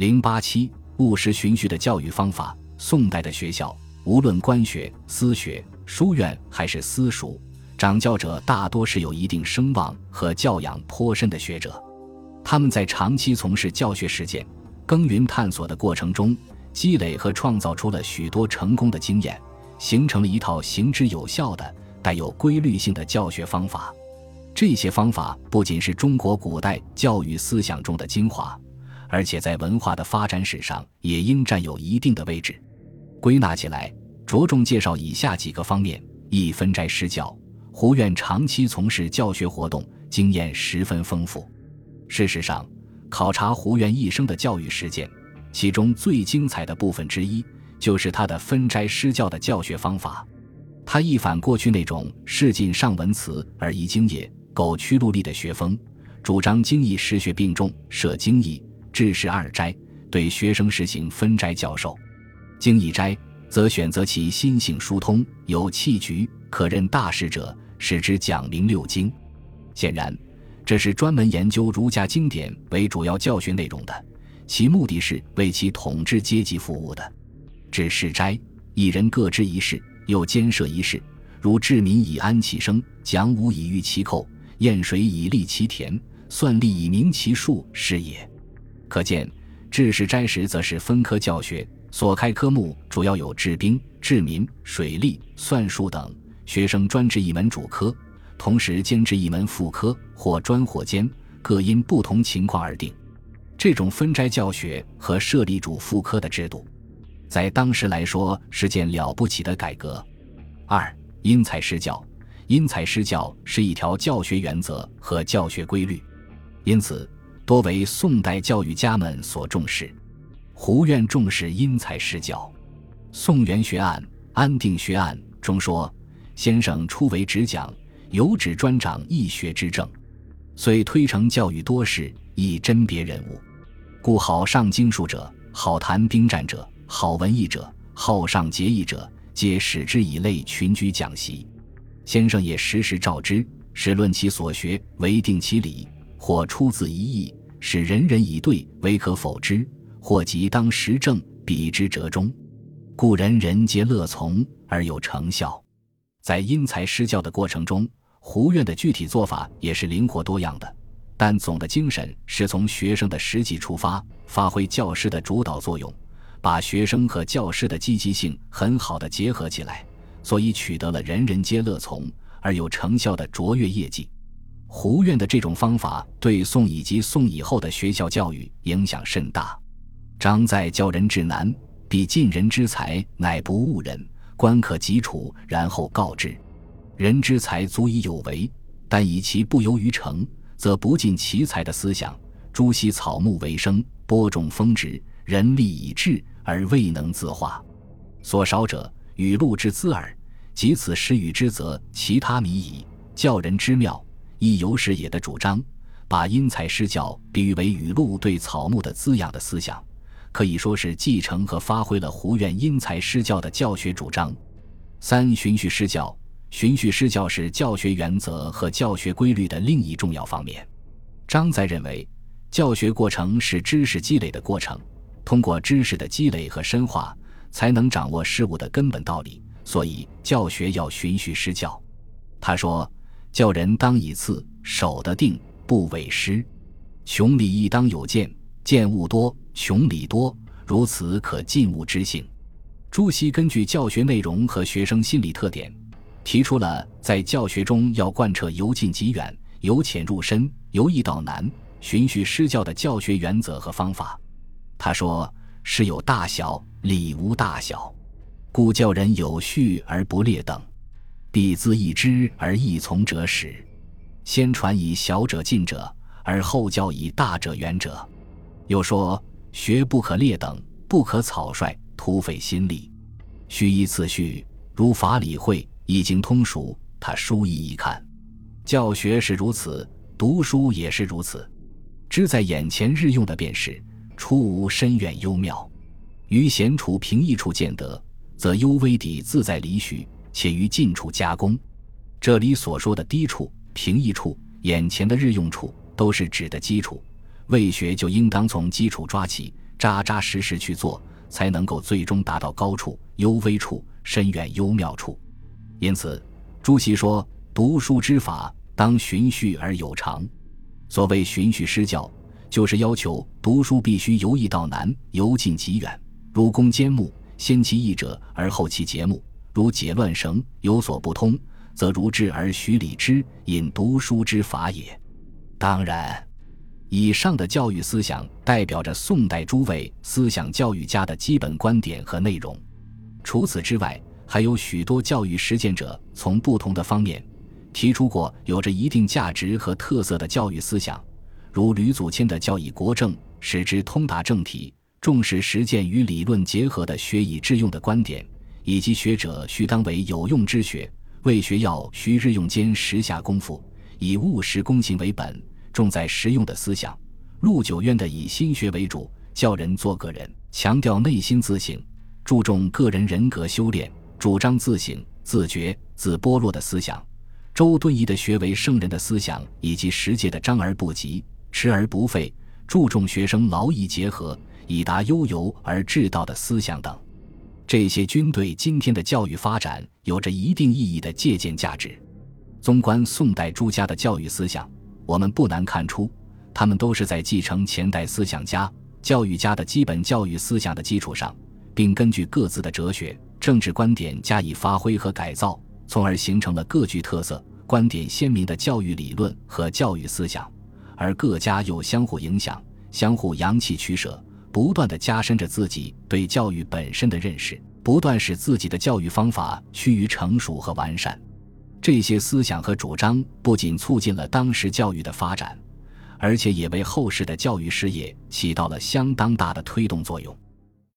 零八七务实循序的教育方法。宋代的学校，无论官学、私学、书院还是私塾，掌教者大多是有一定声望和教养颇深的学者。他们在长期从事教学实践、耕耘探索的过程中，积累和创造出了许多成功的经验，形成了一套行之有效的、带有规律性的教学方法。这些方法不仅是中国古代教育思想中的精华，而且在文化的发展史上也应占有一定的位置。归纳起来，着重介绍以下几个方面：一、分斋施教。胡院长期从事教学活动，经验十分丰富。事实上，考察胡院一生的教育实践，其中最精彩的部分之一，就是他的分斋施教的教学方法。他一反过去那种仕尽上文辞而遗经也、苟屈禄利的学风，主张精义实学并重，设经义、治士二斋，对学生实行分斋教授。经义斋，则选择其心性疏通、有气局、可任大事者，使之讲明六经。显然，这是专门研究儒家经典为主要教学内容的，其目的是为其统治阶级服务的。治士斋，一人各执一事。又兼设一事，如治民以安其生，讲武以御其寇，验水以利其田，算力以明其数，是也。可见，制式斋时则是分科教学，所开科目主要有治兵、治民、水利、算术等，学生专治一门主科，同时兼治一门副科，或专或兼，各因不同情况而定。这种分斋教学和设立主副科的制度。在当时来说是件了不起的改革。二因材施教，因材施教是一条教学原则和教学规律，因此多为宋代教育家们所重视。胡院重视因材施教，《宋元学案·安定学案》中说：“先生初为执讲，有旨专掌易学之政，遂推诚教育多事，以甄别人物。故好上经术者，好谈兵战者。”好文艺者，好上节义者，皆使之以类群居讲习。先生也时时召之，使论其所学，为定其理；或出自一意，使人人以对为可否之；或即当时政，比之折中，故人人皆乐从而有成效。在因材施教的过程中，胡院的具体做法也是灵活多样的，但总的精神是从学生的实际出发，发挥教师的主导作用。把学生和教师的积极性很好的结合起来，所以取得了人人皆乐从而有成效的卓越业绩。胡院的这种方法对宋以及宋以后的学校教育影响甚大。张在教人至难，必尽人之才，乃不误人，官可及处，然后告之。人之才足以有为，但以其不由于成，则不尽其才的思想。朱熹草木为生，播种风植，人力以至。而未能自化，所少者语录之资耳。及此时语之，则其他靡矣。教人之妙，亦由是也的主张，把因材施教比喻为雨露对草木的滋养的思想，可以说是继承和发挥了胡院因材施教的教学主张。三循序施教，循序施教是教学原则和教学规律的另一重要方面。张载认为，教学过程是知识积累的过程。通过知识的积累和深化，才能掌握事物的根本道理。所以教学要循序施教。他说：“教人当以次，守得定，不为失。穷理亦当有见，见物多，穷理多，如此可尽物之性。”朱熹根据教学内容和学生心理特点，提出了在教学中要贯彻由近及远、由浅入深、由易到难、循序施教的教学原则和方法。他说：“事有大小，理无大小，故教人有序而不劣等，必自易知而易从者始。先传以小者近者，而后教以大者远者。又说：学不可劣等，不可草率，徒费心力，须依次序，如法理会，已经通熟，他书意一看。教学是如此，读书也是如此，知在眼前日用的便是。”初无深远幽妙，于闲处平易处见得，则幽微底自在理许；且于近处加工。这里所说的低处、平易处、眼前的日用处，都是指的基础。为学就应当从基础抓起，扎扎实实去做，才能够最终达到高处、幽微处、深远幽妙处。因此，朱熹说：“读书之法，当循序而有常。”所谓循序施教，就是要求读书必须由易到难，由近及远，如弓兼木，先其易者而后其节目；如解乱绳，有所不通，则如智而徐理之，引读书之法也。当然。以上的教育思想代表着宋代诸位思想教育家的基本观点和内容。除此之外，还有许多教育实践者从不同的方面提出过有着一定价值和特色的教育思想，如吕祖谦的教以国政，使之通达政体，重视实践与理论结合的学以致用的观点，以及学者须当为有用之学，为学要须日用间时下功夫，以务实躬行为本。重在实用的思想，陆九渊的以心学为主，教人做个人，强调内心自省，注重个人人格修炼，主张自省、自觉、自剥落的思想；周敦颐的学为圣人的思想，以及实践的张而不及、持而不废，注重学生劳逸结合，以达悠游而至道的思想等，这些军队今天的教育发展有着一定意义的借鉴价值。纵观宋代诸家的教育思想。我们不难看出，他们都是在继承前代思想家、教育家的基本教育思想的基础上，并根据各自的哲学、政治观点加以发挥和改造，从而形成了各具特色、观点鲜明的教育理论和教育思想。而各家又相互影响、相互扬弃取舍，不断地加深着自己对教育本身的认识，不断使自己的教育方法趋于成熟和完善。这些思想和主张不仅促进了当时教育的发展，而且也为后世的教育事业起到了相当大的推动作用。